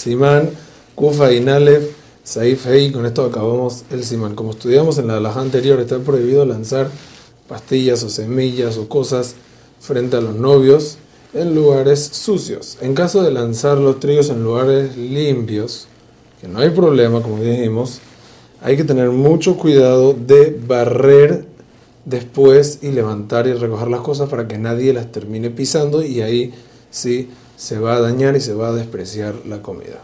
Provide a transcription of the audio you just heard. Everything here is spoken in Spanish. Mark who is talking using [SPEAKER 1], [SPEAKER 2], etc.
[SPEAKER 1] Simán, Kufa y Nalef, Saif con esto acabamos el Simán. Como estudiamos en la alhaja anterior, está prohibido lanzar pastillas o semillas o cosas frente a los novios en lugares sucios. En caso de lanzar los trigos en lugares limpios, que no hay problema, como dijimos, hay que tener mucho cuidado de barrer después y levantar y recoger las cosas para que nadie las termine pisando y ahí sí se va a dañar y se va a despreciar la comida.